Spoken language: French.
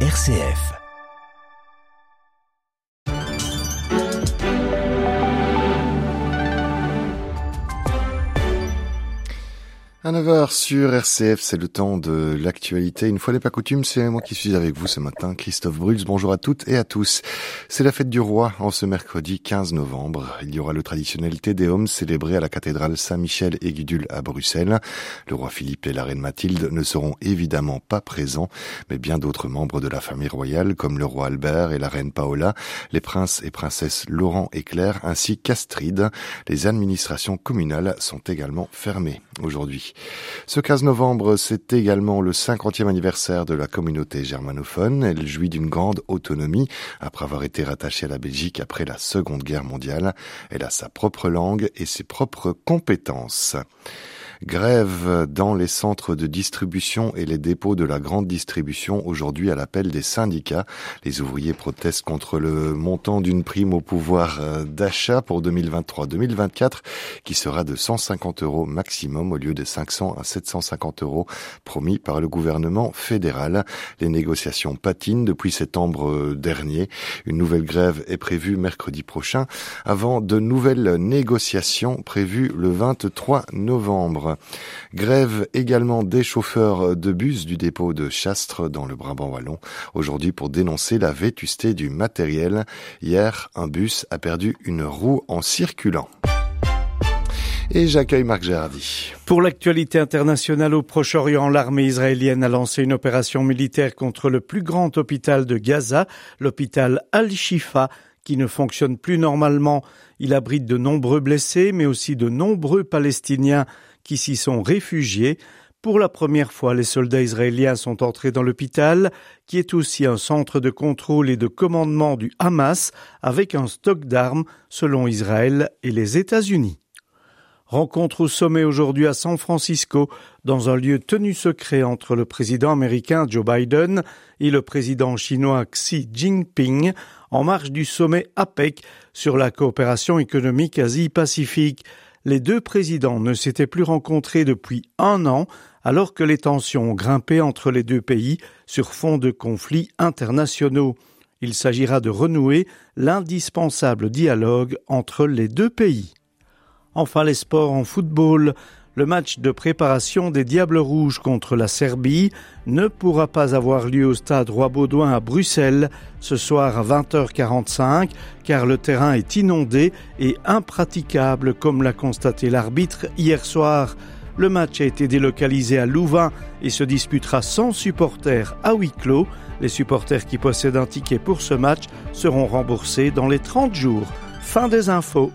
RCF. À 9h sur RCF, c'est le temps de l'actualité. Une fois n'est pas coutume, c'est moi qui suis avec vous ce matin, Christophe Bruls. Bonjour à toutes et à tous. C'est la fête du roi en ce mercredi 15 novembre. Il y aura le traditionnel Tédéum célébré à la cathédrale Saint-Michel et Gudule à Bruxelles. Le roi Philippe et la reine Mathilde ne seront évidemment pas présents, mais bien d'autres membres de la famille royale comme le roi Albert et la reine Paola, les princes et princesses Laurent et Claire ainsi qu'Astrid. Les administrations communales sont également fermées aujourd'hui. Ce 15 novembre, c'est également le 50e anniversaire de la communauté germanophone. Elle jouit d'une grande autonomie après avoir été rattachée à la Belgique après la Seconde Guerre mondiale. Elle a sa propre langue et ses propres compétences. Grève dans les centres de distribution et les dépôts de la grande distribution aujourd'hui à l'appel des syndicats. Les ouvriers protestent contre le montant d'une prime au pouvoir euh, d'achat pour 2023-2024 qui sera de 150 euros maximum au lieu de 500 à 750 euros promis par le gouvernement fédéral. Les négociations patinent depuis septembre euh, dernier. Une nouvelle grève est prévue mercredi prochain avant de nouvelles négociations prévues le 23 novembre. Grève également des chauffeurs de bus du dépôt de Chastres dans le Brabant wallon. Aujourd'hui pour dénoncer la vétusté du matériel. Hier, un bus a perdu une roue en circulant. Et j'accueille Marc Gérardi. Pour l'actualité internationale au Proche-Orient, l'armée israélienne a lancé une opération militaire contre le plus grand hôpital de Gaza, l'hôpital Al-Shifa, qui ne fonctionne plus normalement. Il abrite de nombreux blessés, mais aussi de nombreux Palestiniens qui s'y sont réfugiés. Pour la première fois, les soldats israéliens sont entrés dans l'hôpital, qui est aussi un centre de contrôle et de commandement du Hamas, avec un stock d'armes, selon Israël et les États-Unis. Rencontre au sommet aujourd'hui à San Francisco, dans un lieu tenu secret entre le président américain Joe Biden et le président chinois Xi Jinping, en marge du sommet APEC sur la coopération économique Asie-Pacifique les deux présidents ne s'étaient plus rencontrés depuis un an, alors que les tensions ont grimpé entre les deux pays sur fond de conflits internationaux. Il s'agira de renouer l'indispensable dialogue entre les deux pays. Enfin les sports en football. Le match de préparation des Diables Rouges contre la Serbie ne pourra pas avoir lieu au stade Roi-Baudouin à Bruxelles ce soir à 20h45 car le terrain est inondé et impraticable comme l'a constaté l'arbitre hier soir. Le match a été délocalisé à Louvain et se disputera sans supporters à huis clos. Les supporters qui possèdent un ticket pour ce match seront remboursés dans les 30 jours. Fin des infos.